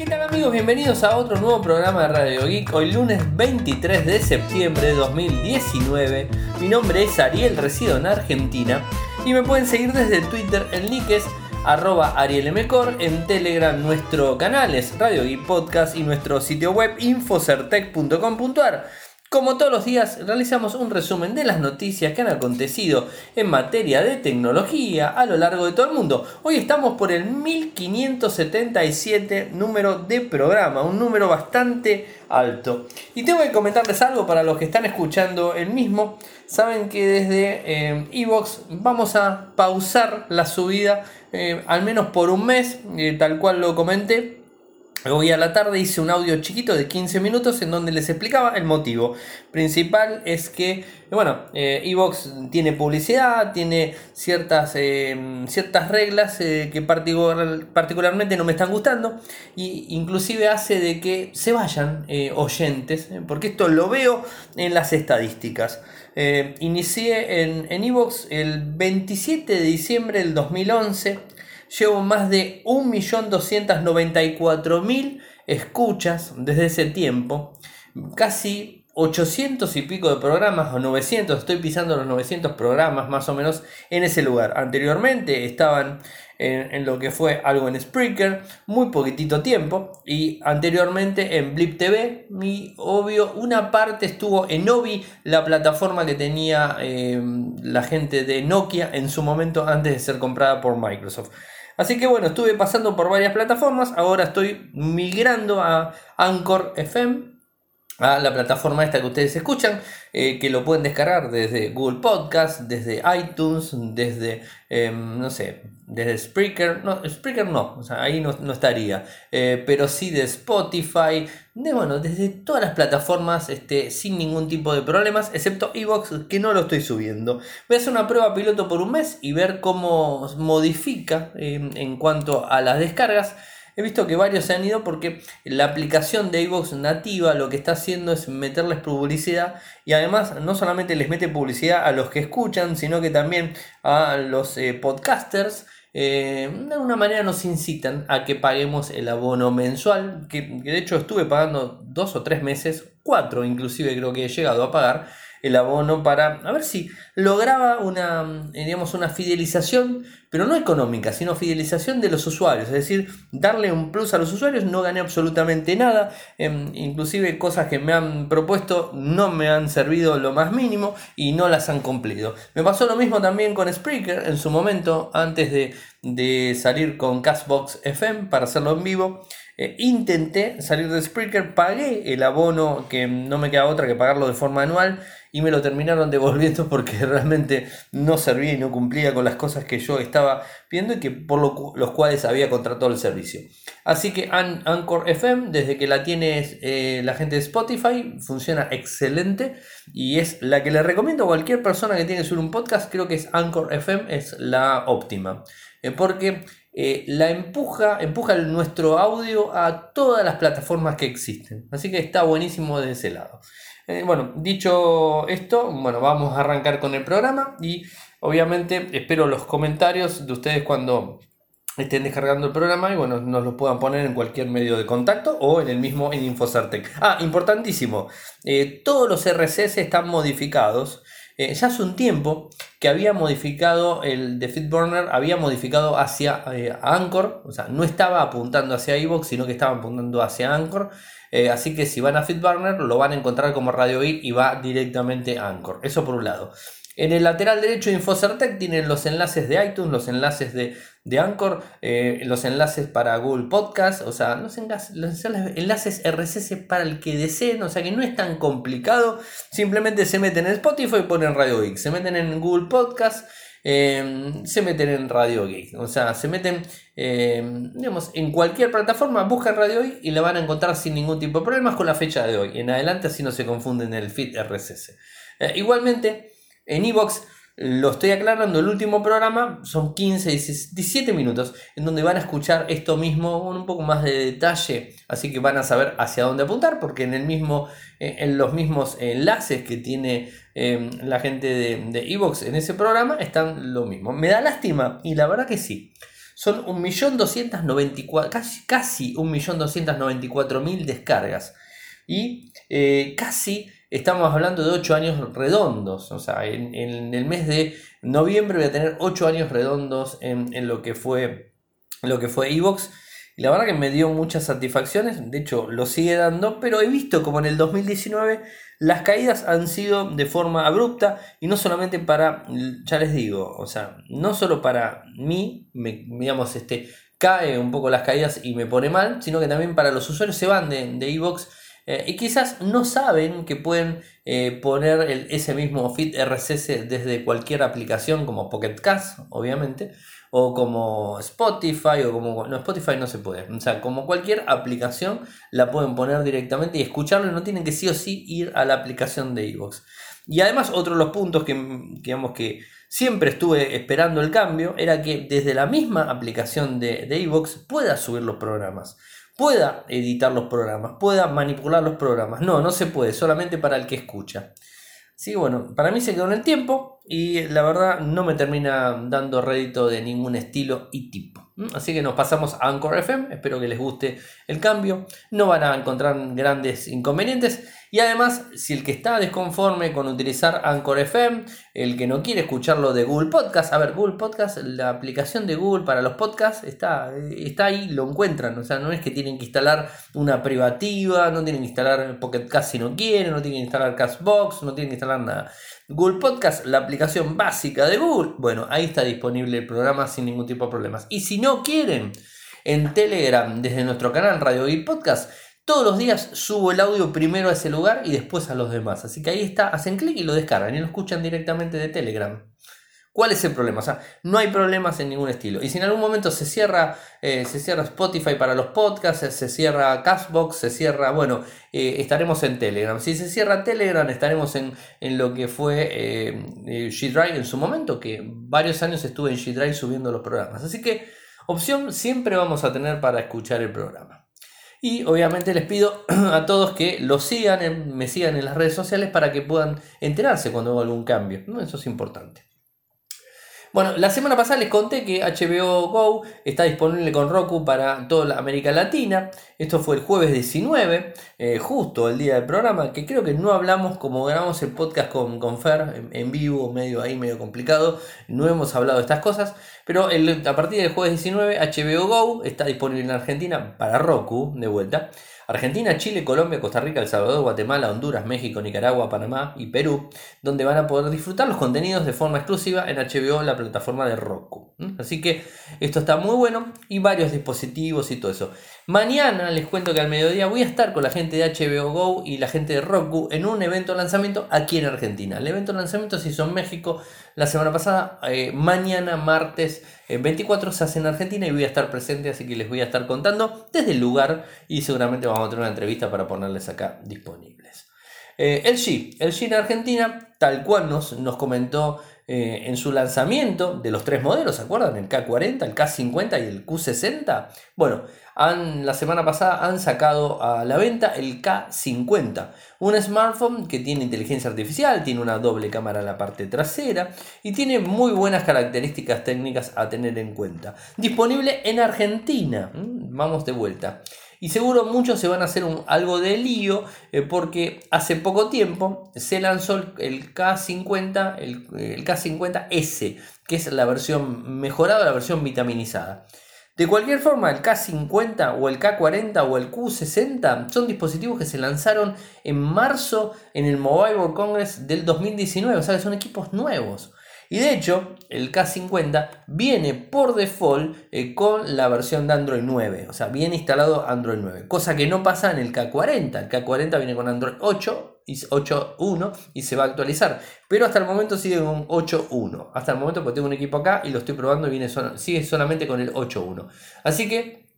¿Qué tal amigos? Bienvenidos a otro nuevo programa de Radio Geek. Hoy lunes 23 de septiembre de 2019. Mi nombre es Ariel, resido en Argentina. Y me pueden seguir desde Twitter, el nick es arroba arielmcor, en Telegram nuestro canal es Radio Geek Podcast y nuestro sitio web infocertec.com.ar. Como todos los días, realizamos un resumen de las noticias que han acontecido en materia de tecnología a lo largo de todo el mundo. Hoy estamos por el 1577 número de programa, un número bastante alto. Y tengo que comentarles algo para los que están escuchando el mismo. Saben que desde Evox eh, vamos a pausar la subida eh, al menos por un mes, eh, tal cual lo comenté Hoy a la tarde hice un audio chiquito de 15 minutos en donde les explicaba el motivo principal es que, bueno, eh, Evox tiene publicidad, tiene ciertas, eh, ciertas reglas eh, que particularmente no me están gustando y inclusive hace de que se vayan oyentes, porque esto lo veo en las estadísticas. inicié en Evox el 27 de diciembre del 2011 llevo más de 1.294.000 escuchas desde ese tiempo, casi 800 y pico de programas, o 900, estoy pisando los 900 programas más o menos en ese lugar. Anteriormente estaban en, lo que fue algo en Spreaker, muy poquitito tiempo, y anteriormente en Blip TV, mi obvio, una parte estuvo en Obi, la plataforma que tenía eh, la gente de Nokia en su momento antes de ser comprada por Microsoft. Así que bueno, estuve pasando por varias plataformas, ahora estoy migrando a Anchor FM, a la plataforma esta que ustedes escuchan, eh, que lo pueden descargar desde Google Podcast, desde iTunes, desde, em, no sé, desde Spreaker, no, Spreaker no, ahí no, estaría, eh, pero sí de Spotify, de, bueno, desde todas las plataformas, este, sin ningún tipo de problemas, excepto Evox, que no lo estoy subiendo. Voy a hacer una prueba piloto por un mes y ver cómo modifica em, en cuanto a las descargas. He visto que varios se han ido porque la aplicación de iVoox nativa lo que está haciendo es meterles publicidad y además no solamente les mete publicidad a los que escuchan, sino que también a los eh, podcasters eh, de alguna manera nos incitan a que paguemos el abono mensual, que, de hecho estuve pagando dos o tres meses, cuatro inclusive creo que he llegado a pagar el abono para a ver si lograba una, eh, digamos, una fidelización, pero no económica, sino fidelización de los usuarios, es decir, darle un plus a los usuarios, no gané absolutamente nada, em, inclusive cosas que me han propuesto no me han servido lo más mínimo y no las han cumplido. Me pasó lo mismo también con Spreaker en su momento, antes de, de salir con Castbox FM para hacerlo en vivo. Eh, intenté salir de Spreaker, pagué el abono que no me queda otra que pagarlo de forma anual y me lo terminaron devolviendo porque realmente no servía y no cumplía con las cosas que yo estaba viendo y que por lo, los cuales había contratado el servicio. Así que Anchor FM, desde que la tiene eh, la gente de Spotify, funciona excelente y es la que le recomiendo a cualquier persona que tiene que subir un podcast, creo que es Anchor FM, es la óptima. Eh, porque eh, la empuja, empuja nuestro audio a todas las plataformas que existen. Así que está buenísimo de ese lado. Eh, bueno, dicho esto, bueno, vamos a arrancar con el programa y obviamente espero los comentarios de ustedes cuando estén descargando el programa y bueno, nos lo puedan poner en cualquier medio de contacto o en el mismo en Infosartec. Ah, importantísimo, todos los RCS están modificados. Eh, ya hace un tiempo que había modificado el de FitBurner, había modificado hacia eh, Anchor, o sea, no estaba apuntando hacia iVoox, sino que estaba apuntando hacia Anchor. Eh, así que si van a FitBurner lo van a encontrar como Radio Geek y va directamente a Anchor. Eso por un lado. En el lateral derecho de Infocertec tienen los enlaces de iTunes, los enlaces de, Anchor, eh, los enlaces para Google Podcast, o sea, los enlaces, RSS para el que deseen, o sea que no es tan complicado. Simplemente se meten en Spotify y ponen Radio Geek, se meten en Google Podcast. Em, se meten en Radio Geek, o sea, se meten em, digamos, en cualquier plataforma, buscan Radio Geek y la van a encontrar sin ningún tipo de problemas con la fecha de hoy. En adelante, así no se confunden el feed RSS. Eh, igualmente, en Evox lo estoy aclarando, el último programa son 15, 17 minutos en donde van a escuchar esto mismo con un poco más de detalle, así que van a saber hacia dónde apuntar, porque en, el mismo, eh, en los mismos enlaces que tiene em, la gente de Evox en ese programa están lo mismo. Me da lástima, y la verdad que sí. son 1.294.000, casi, casi 1.294.000 descargas. Y eh, casi estamos hablando de 8 años redondos. O sea, en, el mes de noviembre voy a tener 8 años redondos en, en lo que fue lo que fue Evox. La verdad que me dio muchas satisfacciones, de hecho lo sigue dando, pero he visto como en el 2019 las caídas han sido de forma abrupta y no solamente para, ya les digo, o sea, no solo para mí, me, digamos, este, cae un poco las caídas y me pone mal, sino que también para los usuarios se van de, de Evox eh, y quizás no saben que pueden eh, poner ese mismo feed RSS desde cualquier aplicación como Pocket Cast, obviamente, o como Spotify, o como... No, Spotify no se puede. O sea, como cualquier aplicación la pueden poner directamente y escucharlo no tienen que sí o sí ir a la aplicación de Evox. Y además otro de los puntos que, digamos que siempre estuve esperando el cambio era que desde la misma aplicación de Evox pueda subir los programas pueda editar los programas, pueda manipular los programas. No, no se puede, solamente para el que escucha. Sí, bueno, para mí se quedó en el tiempo y la verdad no me termina dando rédito de ningún estilo y tipo. Así que nos pasamos a Anchor FM, espero que les guste el cambio, no van a encontrar grandes inconvenientes. Y además si el que está desconforme con utilizar Anchor FM, el que no quiere escucharlo de Google Podcast, a ver, Google Podcast, la aplicación de Google para los podcasts está, está ahí, lo encuentran, o sea, no es que tienen que instalar una privativa, no tienen que instalar Pocket Cast si no quieren, no tienen que instalar Castbox, no tienen que instalar nada. Google Podcast, la aplicación básica de Google, bueno, ahí está disponible el programa sin ningún tipo de problemas. Y si no quieren, en Telegram, desde nuestro canal Radio y Podcast, todos los días subo el audio primero a ese lugar y después a los demás. Así que ahí está, hacen clic y lo descargan y lo escuchan directamente de Telegram. ¿Cuál es el problema? O sea, no hay problemas en ningún estilo. Y si en algún momento se cierra, eh, se cierra Spotify para los podcasts, se cierra Castbox, se cierra, bueno, eh, estaremos en Telegram. Si se cierra Telegram, estaremos en, lo que fue eh, G-Drive en su momento, que varios años estuve en G-Drive subiendo los programas. Así que opción siempre vamos a tener para escuchar el programa. Y obviamente les pido a todos que lo sigan, me sigan en las redes sociales para que puedan enterarse cuando hago algún cambio. ¿no? Eso es importante. Bueno, la semana pasada les conté que HBO Go está disponible con Roku para toda América Latina. Esto fue el jueves 19, eh, justo el día del programa, que creo que no hablamos como grabamos el podcast con, con Fer en, vivo, medio ahí, medio complicado. No hemos hablado de estas cosas. Pero a partir del jueves 19, HBO Go está disponible en Argentina para Roku, de vuelta. Argentina, Chile, Colombia, Costa Rica, El Salvador, Guatemala, Honduras, México, Nicaragua, Panamá y Perú, donde van a poder disfrutar los contenidos de forma exclusiva en HBO, la plataforma de Roku. Así que esto está muy bueno y varios dispositivos y todo eso. Mañana les cuento que al mediodía voy a estar con la gente de HBO Go y la gente de Roku en un evento de lanzamiento aquí en Argentina. El evento de lanzamiento se hizo en México la semana pasada. Eh, mañana, martes 24, eh, se hace en Argentina y voy a estar presente, así que les voy a estar contando desde el lugar y seguramente vamos a tener una entrevista para ponerles acá disponibles. Eh, el G, el G en Argentina, tal cual nos, nos comentó en su lanzamiento de los tres modelos, ¿se acuerdan? El K40, el K50 y el Q60. Bueno, la semana pasada han sacado a la venta el K50, un smartphone que tiene inteligencia artificial, tiene una doble cámara en la parte trasera y tiene muy buenas características técnicas a tener en cuenta. Disponible en Argentina, mm, vamos de vuelta. Y seguro muchos se van a hacer un, algo de lío eh, porque hace poco tiempo se lanzó el, K50, el, el K50S, que es la versión mejorada, la versión vitaminizada. De cualquier forma, el K50 o el K40 o el Q60 son dispositivos que se lanzaron en marzo en el Mobile World Congress del 2019, o sea que son equipos nuevos. Y de hecho, el K50 viene por default eh, con la versión de Android 9, o sea, viene instalado Android 9, cosa que no pasa en el K40. El K40 viene con Android 8 y 8.1 y se va a actualizar, pero hasta el momento sigue con 8.1. Hasta el momento, porque tengo un equipo acá y lo estoy probando y viene sigue solamente con el 8.1. Así que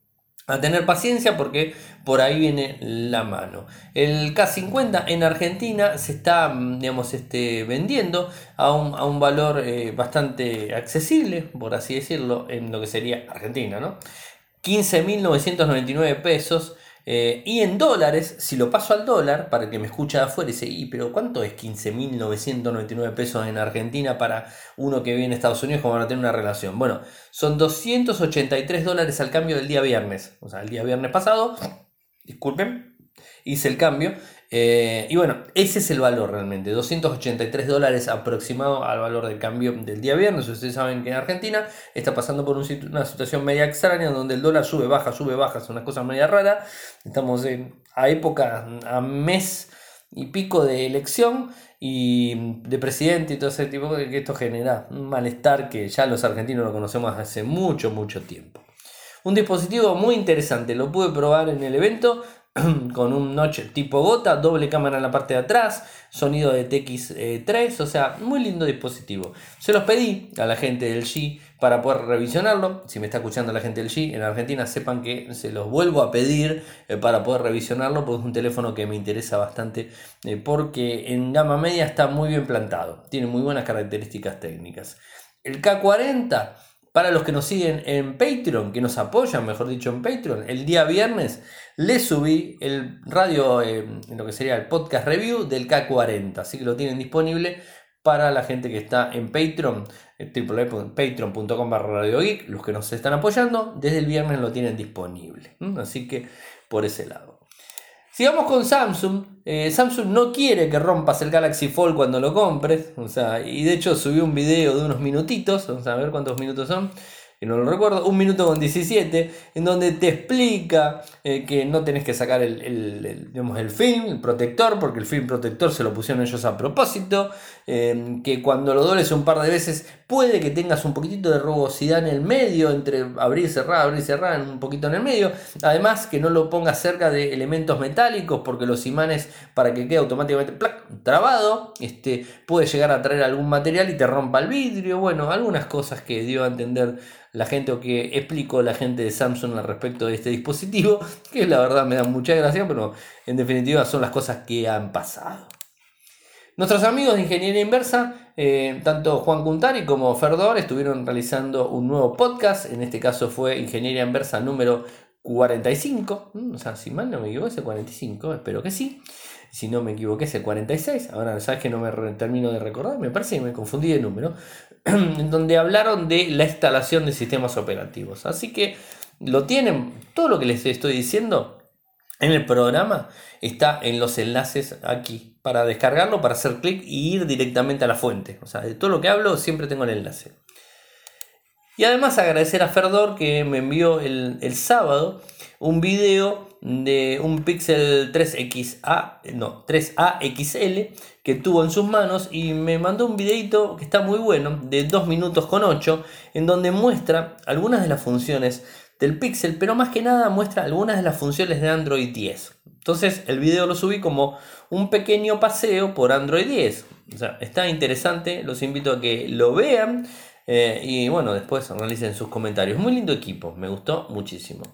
a tener paciencia porque por ahí viene la mano. El K50 en Argentina se está mm, digamos, este, vendiendo a un, valor eh, bastante accesible, por así decirlo, en lo que sería Argentina. ¿no? 15.999 pesos Eh, y en dólares, si lo paso al dólar, para que me escuche de afuera y dice, ¿y pero cuánto es 15.999 pesos en Argentina para uno que vive en Estados Unidos como van a tener una relación? Bueno, son 283 dólares al cambio del día viernes. O sea, el día viernes pasado, disculpen, hice el cambio. Eh, y bueno, ese es el valor realmente, 283 dólares aproximado al valor del cambio del día viernes. Ustedes saben que en Argentina está pasando por una situación media extraña donde el dólar sube, baja, sube, baja, es una cosa media rara. Estamos en, a época, a mes y pico de elección y de presidente y todo ese tipo de que esto genera un malestar que ya los argentinos lo conocemos hace mucho, mucho tiempo. Un dispositivo muy interesante, lo pude probar en el evento, con un notch tipo gota, doble cámara en la parte de atrás, sonido de TX3, o sea, muy lindo dispositivo. Se los pedí a la gente del G para poder revisionarlo. Si me está escuchando la gente del G en Argentina, sepan que se los vuelvo a pedir eh, para poder revisionarlo, porque es un teléfono que me interesa bastante, eh, porque en gama media está muy bien plantado, tiene muy buenas características técnicas. El K40 para los que nos siguen en Patreon, que nos apoyan, mejor dicho, en Patreon, el día viernes le subí el radio, eh, lo que sería el podcast review del K40, así que lo tienen disponible para la gente que está en Patreon, eh, www.patreon.com Radio los que nos están apoyando, desde el viernes lo tienen disponible. Así que por ese lado. Sigamos con Samsung. Eh, Samsung no quiere que rompas el Galaxy Fold cuando lo compres. O sea, y de hecho subió un video de unos minutitos. Vamos a ver cuántos minutos son que no lo recuerdo, un minuto con 17, en donde te explica eh, que no tenés que sacar el, el, film, el protector, porque el film protector se lo pusieron ellos a propósito, eh, que cuando lo dobles un par de veces puede que tengas un poquitito de rugosidad en el medio, entre abrir y cerrar, abrir y cerrar, un poquito en el medio, además que no lo pongas cerca de elementos metálicos, porque los imanes para que quede automáticamente trabado, este, puede llegar a traer algún material y te rompa el vidrio, bueno, algunas cosas que dio a entender la gente o que explico la gente de Samsung al respecto de este dispositivo, que la verdad me da mucha gracia, pero en definitiva son las cosas que han pasado. Nuestros amigos de Ingeniería Inversa, eh, tanto Juan Cuntari como Ferdor, estuvieron realizando un nuevo podcast, en este caso fue Ingeniería Inversa número 45, o sea, si mal no me equivoco, ese 45, espero que sí. Si no me equivoqué, es el 46, ahora sabes que no me termino de recordar, me parece que me confundí de número, en donde hablaron de la instalación de sistemas operativos. Así que lo tienen, todo lo que les estoy diciendo en el programa está en los enlaces aquí para descargarlo, para hacer clic y ir directamente a la fuente. O sea, de todo lo que hablo siempre tengo el enlace. Y además agradecer a Ferdor que me envió el, el sábado un video de un Pixel 3XA, no, 3A XL que tuvo en sus manos y me mandó un videito que está muy bueno, de 2 minutos con 8, en donde muestra algunas de las funciones del Pixel, pero más que nada muestra algunas de las funciones de Android 10. Entonces el video lo subí como un pequeño paseo por Android 10. O sea, está interesante, los invito a que lo vean eh, y bueno, después realicen sus comentarios. Muy lindo equipo, me gustó muchísimo.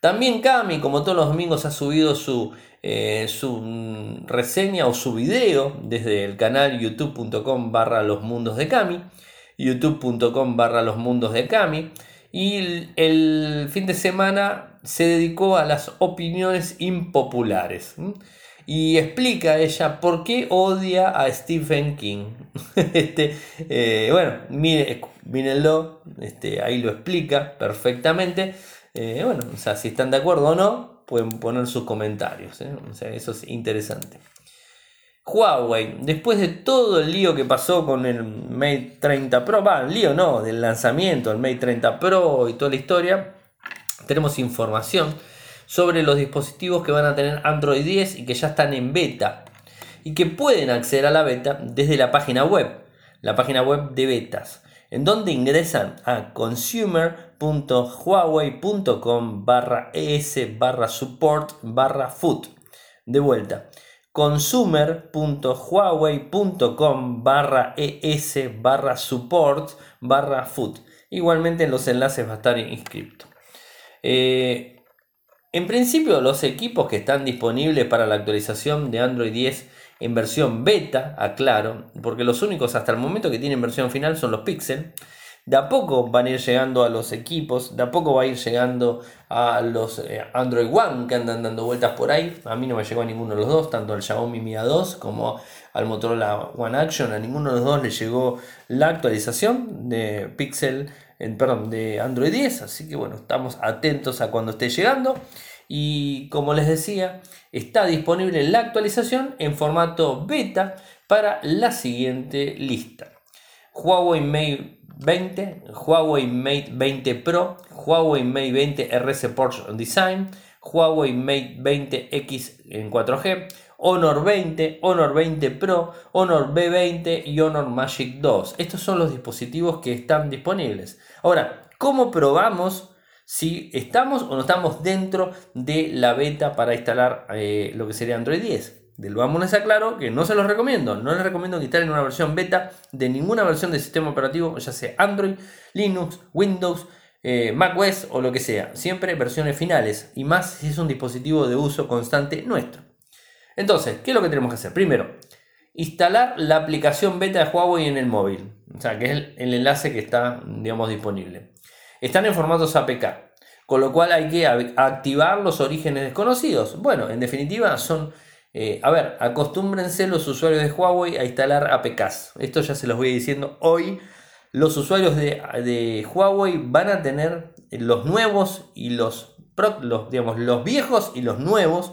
También Cami, como todos los domingos, ha subido su, eh, su reseña o su video desde el canal youtube.com barra los mundos de Cami, youtube.com barra los mundos de Cami. Y el fin de semana se dedicó a las opiniones impopulares. Y explica ella por qué odia a Stephen King. este, eh, bueno, mírenlo, este, ahí lo explica perfectamente. Eh, bueno, o sea, si están de acuerdo o no, pueden poner sus comentarios. ¿eh? O sea, eso es interesante. Huawei, después de todo el lío que pasó con el Mate 30 Pro, va, lío no, del lanzamiento del Mate 30 Pro y toda la historia, tenemos información sobre los dispositivos que van a tener Android 10 y que ya están en beta y que pueden acceder a la beta desde la página web, la página web de betas en donde ingresan a consumer.huawei.com barra es barra support barra food. De vuelta, consumer.huawei.com barra es barra support barra food. Igualmente en los enlaces va a estar inscrito. Eh, en principio los equipos que están disponibles para la actualización de Android 10 en versión beta, aclaro, porque los únicos hasta el momento que tienen versión final son los Pixel. De a poco van a ir llegando a los equipos, de a poco va a ir llegando a los eh, Android One que andan dando vueltas por ahí. A mí no me llegó a ninguno de los dos, tanto al Xiaomi Mi A2 como al Motorola One Action. A ninguno de los dos le llegó la actualización de Pixel, perdón, de Android 10. Así que bueno, estamos atentos a cuando esté llegando. Y como les decía, está disponible la actualización en formato beta para la siguiente lista. Huawei Mate 20, Huawei Mate 20 Pro, Huawei Mate 20 RS Porsche Design, Huawei Mate 20X en 4G, Honor 20, Honor 20 Pro, Honor B20 y Honor Magic 2. Estos son los dispositivos que están disponibles. Ahora, ¿cómo probamos si estamos o no estamos dentro de la beta para instalar eh, lo que sería Android 10? Del vámonos a claro que no se los recomiendo. No les recomiendo que instalen una versión beta de ninguna versión del sistema operativo, ya sea Android, Linux, Windows, eh, macOS o lo que sea. Siempre versiones finales y más si es un dispositivo de uso constante nuestro. Entonces, ¿qué es lo que tenemos que hacer? Primero, instalar la aplicación beta de Huawei en el móvil. O sea, que es el, enlace que está, digamos, disponible. Están en formatos APK, con lo cual hay que activar los orígenes desconocidos. Bueno, en definitiva son eh, a ver, acostúmbrense los usuarios de Huawei a instalar APKs. Esto ya se los voy diciendo hoy. Los usuarios de, Huawei van a tener los nuevos y los, los, digamos, los viejos y los nuevos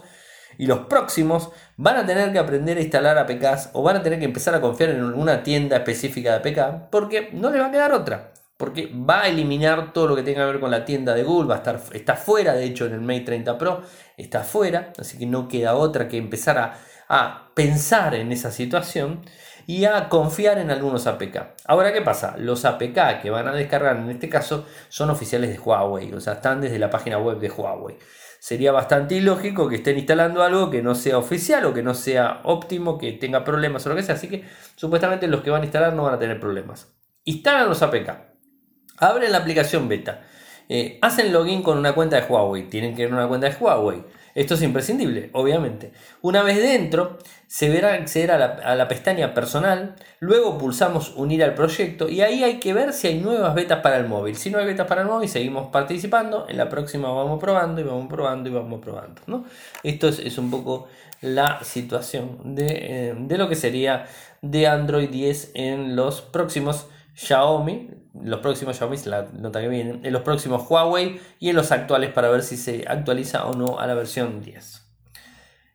y los próximos van a tener que aprender a instalar APKs o van a tener que empezar a confiar en una tienda específica de APK porque no les va a quedar otra porque va a eliminar todo lo que tenga que ver con la tienda de Google, va a estar, está fuera, de hecho en el Mate 30 Pro está fuera, así que no queda otra que empezar a, a pensar en esa situación y a confiar en algunos APK. Ahora, ¿qué pasa? Los APK que van a descargar en este caso son oficiales de Huawei, o sea, están desde la página web de Huawei. Sería bastante ilógico que estén instalando algo que no sea oficial o que no sea óptimo, que tenga problemas o lo que sea, así que supuestamente los que van a instalar no van a tener problemas. Instalan los APK Abren la aplicación beta. Eh, hacen login con una cuenta de Huawei. Tienen que ir a una cuenta de Huawei. Esto es imprescindible, obviamente. Una vez dentro, se verá acceder a la, a la, pestaña personal. Luego pulsamos unir al proyecto. Y ahí hay que ver si hay nuevas betas para el móvil. Si no hay betas para el móvil, seguimos participando. En la próxima vamos probando y vamos probando y vamos probando. ¿no? Esto es, un poco la situación de, eh, de lo que sería de Android 10 en los próximos Xiaomi, los próximos Xiaomi, la nota que viene, en los próximos Huawei y en los actuales para ver si se actualiza o no a la versión 10.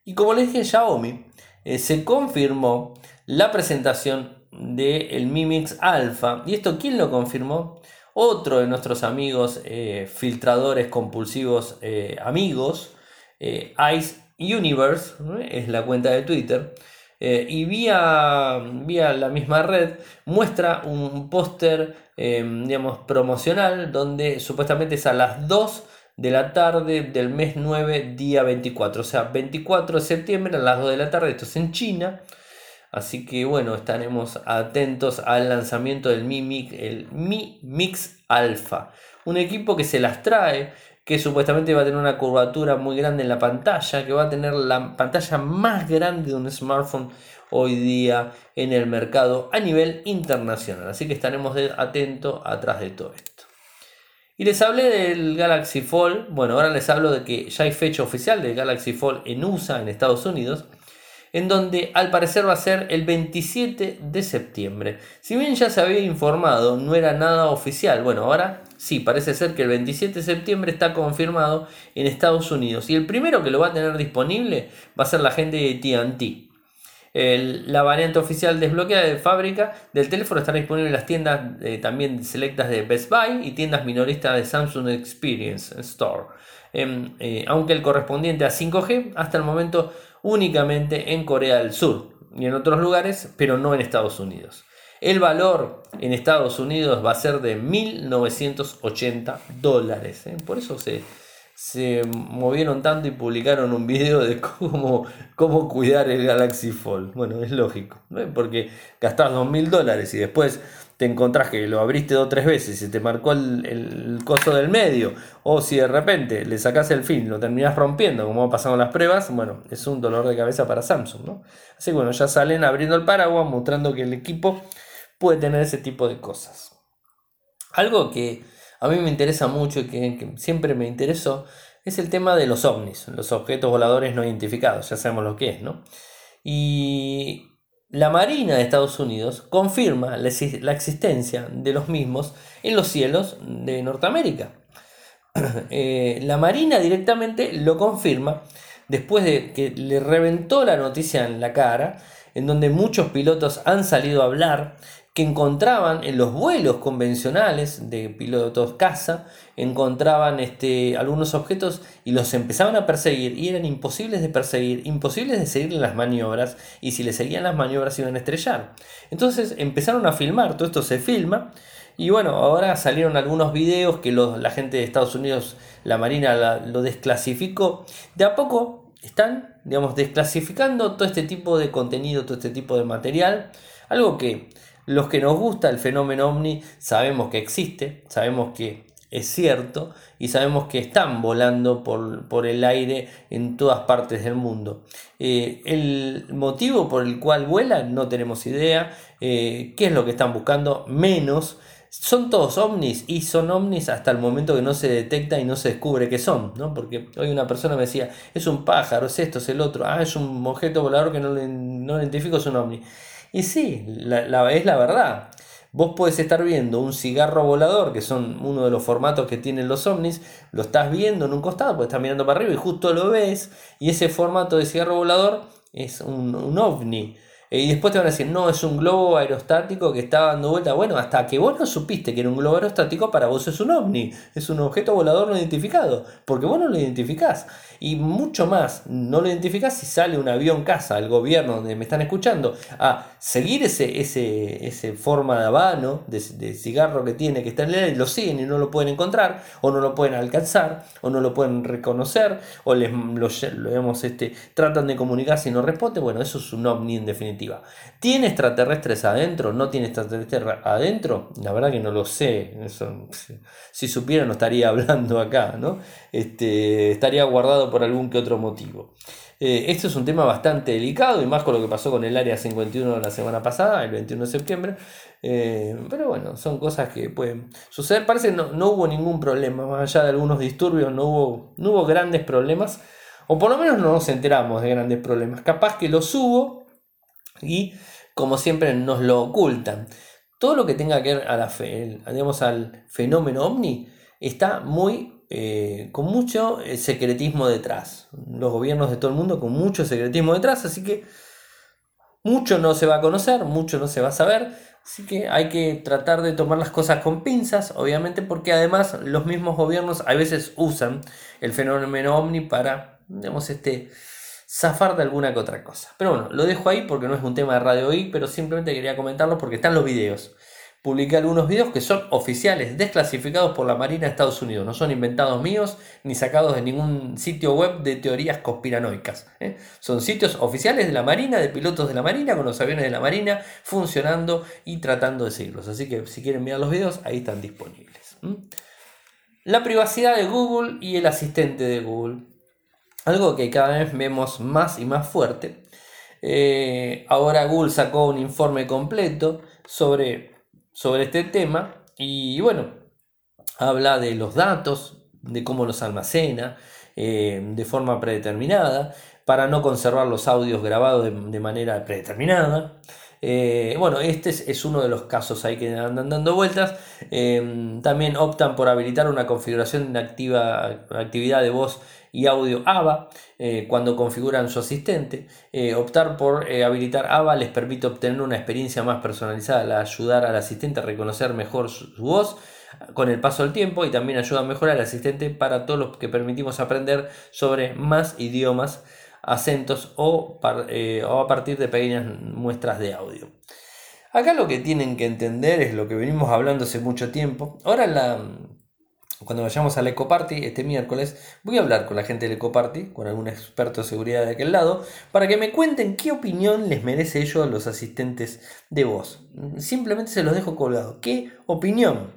Y como les dije, Xiaomi eh, se confirmó la presentación del Mi Mix Alpha. ¿Y esto quién lo confirmó? Otro de nuestros amigos eh, filtradores compulsivos eh, amigos, Ice Universe, es la cuenta de Twitter. Eh, y vía, vía la misma red muestra un póster em, digamos promocional donde supuestamente es a las 2 de la tarde del mes 9 día 24 o sea 24 de septiembre a las 2 de la tarde. Esto es en China. Así que bueno estaremos atentos al lanzamiento del Mi Mix, el Mi Mix Alpha. Un equipo que se las trae que supuestamente va a tener una curvatura muy grande en la pantalla, que va a tener la pantalla más grande de un smartphone hoy día en el mercado a nivel internacional. Así que estaremos atentos atrás de todo esto. Y les hablé del Galaxy Fold. Bueno, ahora les hablo de que ya hay fecha oficial del Galaxy Fold en USA, en Estados Unidos en donde al parecer va a ser el 27 de septiembre. Si bien ya se había informado, no era nada oficial. Bueno, ahora sí, parece ser que el 27 de septiembre está confirmado en Estados Unidos. Y el primero que lo va a tener disponible va a ser la gente de TNT. la variante oficial desbloqueada de fábrica del teléfono estará disponible en las tiendas eh, también selectas de Best Buy y tiendas minoristas de Samsung Experience Store. Em, eh, aunque el correspondiente a 5G hasta el momento únicamente en Corea del Sur y en otros lugares, pero no en Estados Unidos. El valor en Estados Unidos va a ser de 1.980 dólares. ¿eh? Por eso se, se movieron tanto y publicaron un video de cómo, cómo cuidar el Galaxy Fold. Bueno, es lógico, porque gastas 2.000 dólares y después te encontrás que lo abriste dos o tres veces y te marcó el, costo del medio, o si de repente le sacás el fin, lo terminás rompiendo, como ha pasado en las pruebas, bueno, es un dolor de cabeza para Samsung, ¿no? Así que bueno, ya salen abriendo el paraguas, mostrando que el equipo puede tener ese tipo de cosas. Algo que a mí me interesa mucho y que, siempre me interesó es el tema de los ovnis, los objetos voladores no identificados, ya sabemos lo que es, ¿no? Y la Marina de Estados Unidos confirma la, existencia de los mismos en los cielos de Norteamérica. Eh, la Marina directamente lo confirma después de que le reventó la noticia en la cara, en donde muchos pilotos han salido a hablar que encontraban en los vuelos convencionales de pilotos caza, encontraban este, algunos objetos y los empezaban a perseguir y eran imposibles de perseguir, imposibles de seguir las maniobras y si le seguían las maniobras iban a estrellar. Entonces empezaron a filmar, todo esto se filma y bueno, ahora salieron algunos videos que la gente de Estados Unidos, la Marina lo desclasificó. De a poco están, digamos, desclasificando todo este tipo de contenido, todo este tipo de material, algo que los que nos gusta el fenómeno ovni sabemos que existe, sabemos que es cierto y sabemos que están volando por, el aire en todas partes del mundo. Eh, el motivo por el cual vuelan no tenemos idea, eh, qué es lo que están buscando, menos. Son todos ovnis y son ovnis hasta el momento que no se detecta y no se descubre qué son, ¿no? Porque hoy una persona me decía, es un pájaro, es esto, es el otro, ah, es un objeto volador que no, no identifico, es un ovni. Y sí, la, es la verdad. Vos podés estar viendo un cigarro volador, que son uno de los formatos que tienen los ovnis, lo estás viendo en un costado, pues estás mirando para arriba y justo lo ves, y ese formato de cigarro volador es un, un ovni. Eh, y después te van a decir, no, es un globo aerostático que está dando vuelta. Bueno, hasta que vos no supiste que era un globo aerostático, para vos es un ovni, es un objeto volador no identificado, porque vos no lo identificás. Y mucho más, no lo identificás si sale un avión casa al gobierno donde me están escuchando a seguir ese, ese, ese forma de habano, de, cigarro que tiene que estar en el aire, lo siguen y no lo pueden encontrar, o no lo pueden alcanzar, o no lo pueden reconocer, o les lo, digamos, este, tratan de comunicarse y no responde. Bueno, eso es un ovni en definitiva. ¿Tiene extraterrestres adentro? ¿No tiene extraterrestres adentro? La verdad que no lo sé. si, supiera no estaría hablando acá, ¿no? Este, estaría guardado por algún que otro motivo. Eh, esto es un tema bastante delicado y más con lo que pasó con el Área 51 la semana pasada, el 21 de septiembre. Eh, pero bueno, son cosas que pueden suceder. Parece que no, hubo ningún problema, más allá de algunos disturbios, no hubo, no hubo grandes problemas. O por lo menos no nos enteramos de grandes problemas. Capaz que los hubo, y como siempre nos lo ocultan. Todo lo que tenga que ver a la al fenómeno ovni está muy eh, con mucho eh, secretismo detrás. Los gobiernos de todo el mundo con mucho secretismo detrás, así que mucho no se va a conocer, mucho no se va a saber, así que hay que tratar de tomar las cosas con pinzas, obviamente, porque además los mismos gobiernos a veces usan el fenómeno ovni para, digamos, este zafar de alguna que otra cosa. Pero bueno, lo dejo ahí porque no es un tema de radio hoy, pero simplemente quería comentarlo porque están los videos. Publiqué algunos videos que son oficiales, desclasificados por la Marina de Estados Unidos. No son inventados míos ni sacados de ningún sitio web de teorías conspiranoicas. ¿eh? Son sitios oficiales de la Marina, de pilotos de la Marina, con los aviones de la Marina funcionando y tratando de seguirlos. Así que si quieren mirar los videos, ahí están disponibles. La privacidad de Google y el asistente de Google. Algo que cada vez vemos más y más fuerte. Eh, ahora Google sacó un informe completo sobre, sobre este tema y bueno, habla de los datos, de cómo los almacena eh, de forma predeterminada para no conservar los audios grabados de, manera predeterminada. Eh, bueno, este es, uno de los casos ahí que andan dando vueltas. también optan por habilitar una configuración de activa, actividad de voz y audio AVA eh, cuando configuran su asistente. Eh, optar por eh, habilitar AVA les permite obtener una experiencia más personalizada al ayudar al asistente a reconocer mejor su, voz con el paso del tiempo y también ayuda a mejorar al asistente para todos los que permitimos aprender sobre más idiomas, acentos o, o a partir de pequeñas muestras de audio. Acá lo que tienen que entender es lo que venimos hablando hace mucho tiempo. Ahora la, cuando vayamos al Ecoparty este miércoles, voy a hablar con la gente del Ecoparty, con algún experto de seguridad de aquel lado, para que me cuenten qué opinión les merece ello a los asistentes de voz. Simplemente se los dejo colgado. ¿Qué opinión?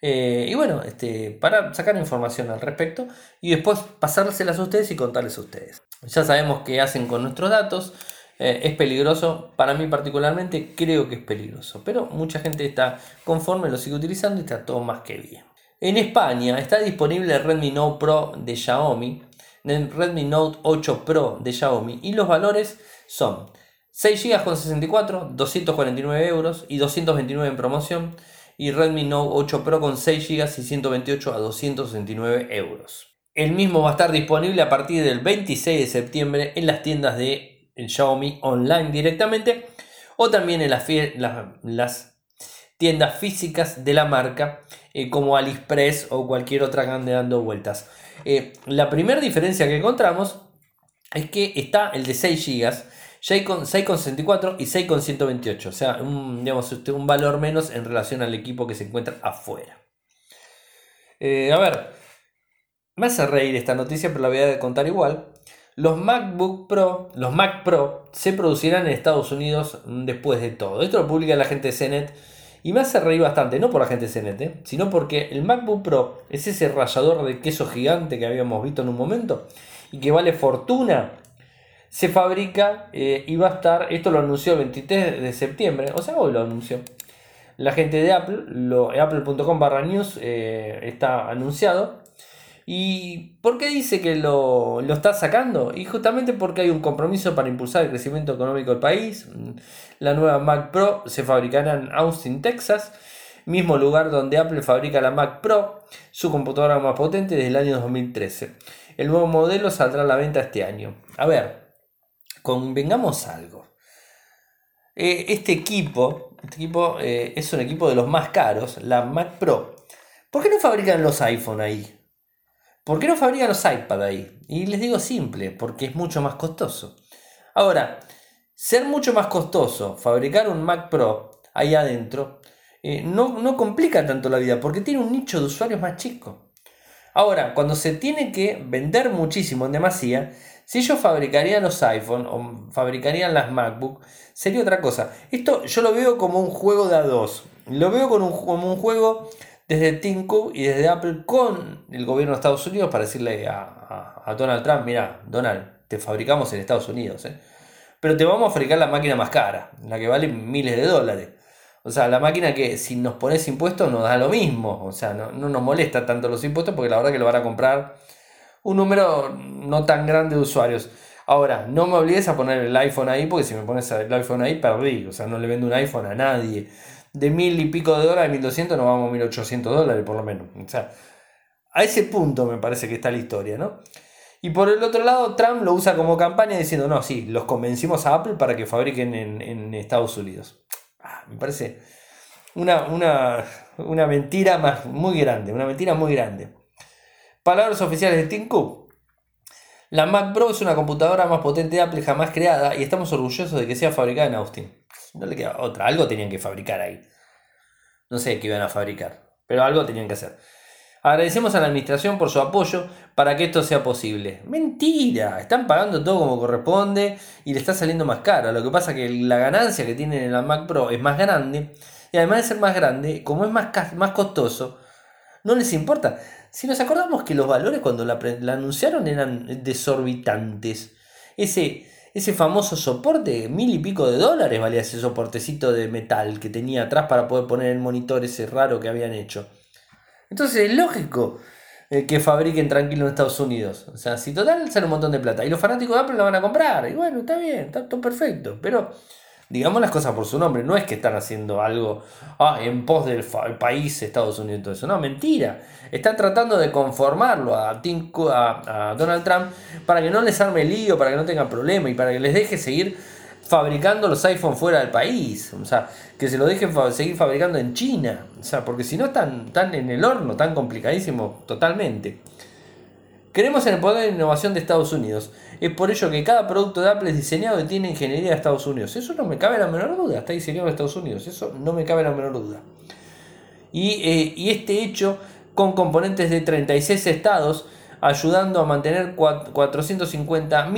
Eh, y bueno, este, para sacar información al respecto y después pasárselas a ustedes y contarles a ustedes. Ya sabemos qué hacen con nuestros datos. Eh, es peligroso, para mí particularmente creo que es peligroso, pero mucha gente está conforme, lo sigue utilizando y está todo más que bien. En España está disponible el Redmi Note Pro de Xiaomi, el Redmi Note 8 Pro de Xiaomi y los valores son 6 GB con 64, 249 euros y 229 en promoción y Redmi Note 8 Pro con 6 GB y 128 a 269 euros. El mismo va a estar disponible a partir del 26 de septiembre en las tiendas de Xiaomi online directamente o también en las, las tiendas físicas de la marca eh, como AliExpress o cualquier otra que ande dando vueltas. Eh, la primera diferencia que encontramos es que está el de 6 GB, 6,64 y 6,128, o sea, digamos, un valor menos en relación al equipo que se encuentra afuera. Eh, a ver, me hace reír esta noticia, pero la voy a contar igual. Los MacBook Pro, los Mac Pro, se producirán en Estados Unidos después de todo. Esto lo publica la gente de CNET y me hace reír bastante, no por la gente ¿eh? sino porque el MacBook Pro es ese rallador de queso gigante que habíamos visto en un momento y que vale fortuna. Se fabrica eh, y va a estar, esto lo anunció el 23 de septiembre, o sea, hoy lo anunció. La gente de Apple, apple.com barra news eh, está anunciado ¿Y por qué dice que lo, está sacando? Y justamente porque hay un compromiso para impulsar el crecimiento económico del país. La nueva Mac Pro se fabricará en Austin, Texas, mismo lugar donde Apple fabrica la Mac Pro, su computadora más potente desde el año 2013. El nuevo modelo saldrá a la venta este año. A ver, convengamos algo. Eh, este equipo, este equipo eh, es un equipo de los más caros, la Mac Pro. ¿Por qué no fabrican los iPhone ahí? ¿Por qué no fabrican los iPad ahí? Y les digo simple, porque es mucho más costoso. Ahora, ser mucho más costoso fabricar un Mac Pro ahí adentro eh, no, no complica tanto la vida, porque tiene un nicho de usuarios más chico. Ahora, cuando se tiene que vender muchísimo en demasía, si ellos fabricarían los iPhone o fabricarían las MacBook, sería otra cosa. Esto yo lo veo como un juego de a dos. Lo veo como un juego desde Tim y desde Apple con el gobierno de Estados Unidos para decirle a, Donald Trump, mira, Donald, te fabricamos en Estados Unidos, ¿eh? pero te vamos a fabricar la máquina más cara, la que vale miles de dólares. O sea, la máquina que si nos pones impuestos nos da lo mismo. O sea, no, nos molesta tanto los impuestos porque la verdad que lo van a comprar un número no tan grande de usuarios. Ahora, no me olvides a poner el iPhone ahí porque si me pones el iPhone ahí perdí. O sea, no le vendo un iPhone a nadie de mil y pico de dólares, 1200, nos vamos a 1800 dólares por lo menos. O sea, a ese punto me parece que está la historia, ¿no? Y por el otro lado, Trump lo usa como campaña diciendo, no, sí, los convencimos a Apple para que fabriquen en, Estados Unidos. Ah, me parece una, una, mentira más, muy grande, una mentira muy grande. Palabras oficiales de Tim Cook. La Mac Pro es una computadora más potente de Apple jamás creada y estamos orgullosos de que sea fabricada en Austin. No le queda otra. Algo tenían que fabricar ahí. No sé qué iban a fabricar. Pero algo tenían que hacer. Agradecemos a la administración por su apoyo para que esto sea posible. Mentira, están pagando todo como corresponde y le está saliendo más caro. Lo que pasa es que la ganancia que tienen en la Mac Pro es más grande y además de ser más grande, como es más, más costoso, no les importa. Si nos acordamos que los valores cuando la, la anunciaron eran desorbitantes. Ese ese famoso soporte, mil y pico de dólares valía ese soportecito de metal que tenía atrás para poder poner el monitor ese raro que habían hecho. Entonces es lógico eh, que fabriquen tranquilo en Estados Unidos. O sea, si total sale un montón de plata. Y los fanáticos de Apple la van a comprar. Y bueno, está bien, está todo perfecto. Pero digamos las cosas por su nombre, no es que están haciendo algo ah, en pos del país Estados Unidos, todo eso, no, mentira, están tratando de conformarlo a, a, Donald Trump para que no les arme lío, para que no tengan problema y para que les deje seguir fabricando los iPhones fuera del país, o sea, que se lo dejen seguir fabricando en China, o sea, porque si no están, están en el horno, tan complicadísimo totalmente. Creemos en el poder de innovación de Estados Unidos. Es por ello que cada producto de Apple es diseñado y tiene ingeniería de Estados Unidos. Eso no me cabe la menor duda. Está diseñado en Estados Unidos. Eso no me cabe la menor duda. Y, eh, este hecho con componentes de 36 estados, ayudando a mantener 450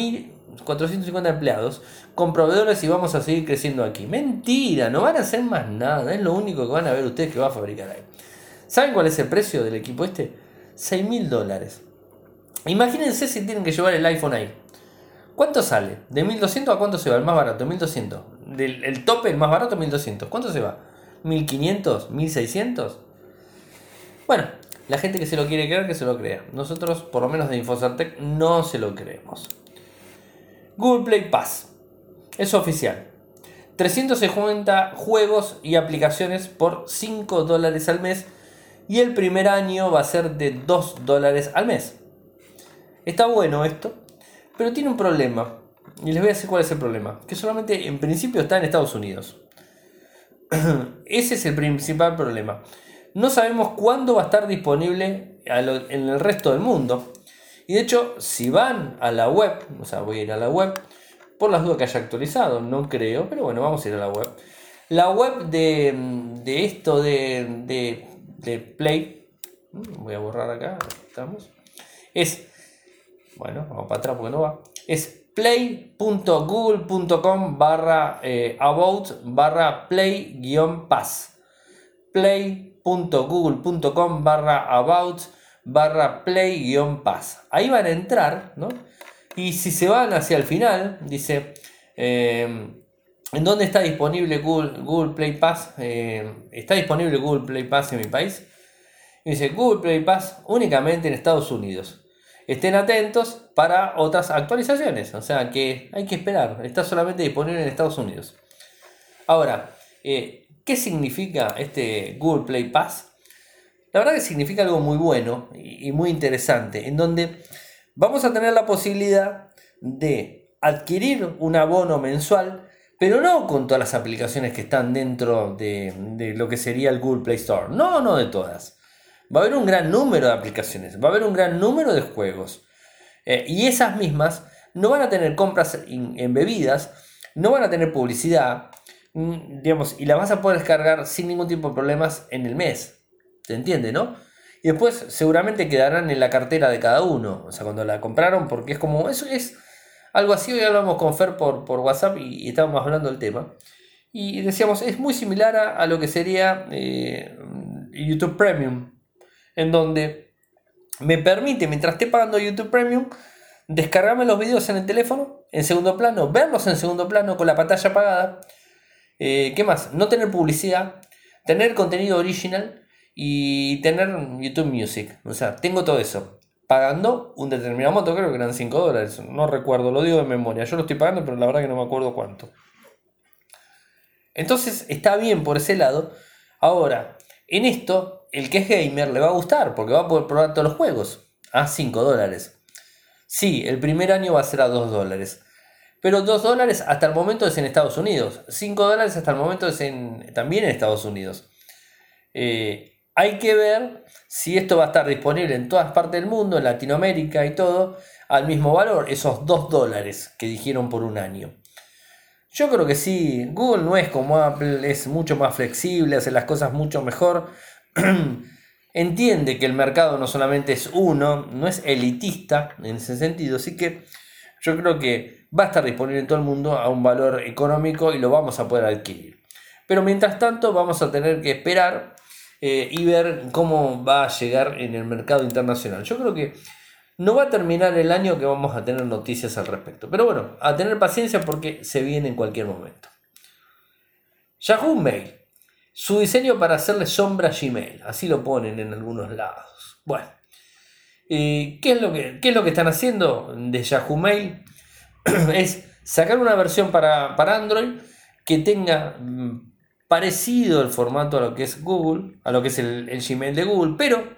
450 empleados con proveedores y vamos a seguir creciendo aquí. Mentira, no van a hacer más nada. Es lo único que van a ver ustedes que va a fabricar ahí. ¿Saben cuál es el precio del equipo este? 6 mil dólares. Imagínense si tienen que llevar el iPhone ahí. ¿Cuánto sale? ¿De 1200 a cuánto se va? El más barato, 1200. Del, el tope, el más barato, 1200. ¿Cuánto se va? ¿1500? ¿1600? Bueno, la gente que se lo quiere creer, que se lo crea. Nosotros, por lo menos de Infocertec, no se lo creemos. Google Play Pass. Es oficial. 350 juegos y aplicaciones por 5 dólares al mes. Y el primer año va a ser de 2 dólares al mes. Está bueno esto, pero tiene un problema. Y les voy a decir cuál es el problema. Que solamente en principio está en Estados Unidos. Ese es el principal problema. No sabemos cuándo va a estar disponible en el resto del mundo. Y de hecho, si van a la web, o sea, voy a ir a la web, por las dudas que haya actualizado, no creo, pero bueno, vamos a ir a la web. La web de, esto de, de, Play, voy a borrar acá, estamos, es, bueno, vamos para atrás porque no va, es play.google.com barra eh, about barra play-pass play.google.com barra about barra play-pass ahí van a entrar ¿no? y si se van hacia el final dice eh, ¿en dónde está disponible Google, Google Play Pass? Eh, ¿está disponible Google Play Pass en mi país? y dice Google Play Pass únicamente en Estados Unidos estén atentos para otras actualizaciones. O sea que hay que esperar. Está solamente disponible en Estados Unidos. Ahora, eh, ¿qué significa este Google Play Pass? La verdad que significa algo muy bueno y muy interesante, en donde vamos a tener la posibilidad de adquirir un abono mensual, pero no con todas las aplicaciones que están dentro de, de lo que sería el Google Play Store. No, no de todas va a haber un gran número de aplicaciones, va a haber un gran número de juegos. Eh, y esas mismas no van a tener compras en, bebidas, no van a tener publicidad, mm, digamos, y las vas a poder descargar sin ningún tipo de problemas en el mes. ¿Se entiende, no? Y después seguramente quedarán en la cartera de cada uno. O sea, cuando la compraron, porque es como, eso es algo así. Hoy hablamos con Fer por, por WhatsApp y, estábamos hablando del tema. Y decíamos, es muy similar a, lo que sería eh, YouTube Premium en donde me permite, mientras esté pagando YouTube Premium, descargarme los videos en el teléfono, en segundo plano, verlos en segundo plano con la pantalla apagada. Eh, ¿Qué más? No tener publicidad, tener contenido original y tener YouTube Music. O sea, tengo todo eso. Pagando un determinado monto, creo que eran 5 dólares. No recuerdo, lo digo de memoria. Yo lo estoy pagando, pero la verdad que no me acuerdo cuánto. Entonces está bien por ese lado. Ahora, en esto, el que es gamer le va a gustar porque va a poder probar todos los juegos a 5 dólares. Sí, el primer año va a ser a 2 dólares. Pero 2 dólares hasta el momento es en Estados Unidos. 5 dólares hasta el momento es en, también en Estados Unidos. Eh, hay que ver si esto va a estar disponible en todas partes del mundo, en Latinoamérica y todo, al mismo valor, esos 2 dólares que dijeron por un año. Yo creo que sí, Google no es como Apple, es mucho más flexible, hace las cosas mucho mejor. Entiende que el mercado no solamente es uno, no es elitista en ese sentido, así que yo creo que va a estar disponible en todo el mundo a un valor económico y lo vamos a poder adquirir. Pero mientras tanto vamos a tener que esperar eh, y ver cómo va a llegar en el mercado internacional. Yo creo que no va a terminar el año que vamos a tener noticias al respecto. Pero bueno, a tener paciencia porque se viene en cualquier momento. Yahoo Mail. Su diseño para hacerle sombra a Gmail. Así lo ponen en algunos lados. Bueno. ¿qué, es lo que, es lo que están haciendo de Yahoo Mail? es sacar una versión para, Android que tenga mm, parecido el formato a lo que es Google, a lo que es el, el Gmail de Google, pero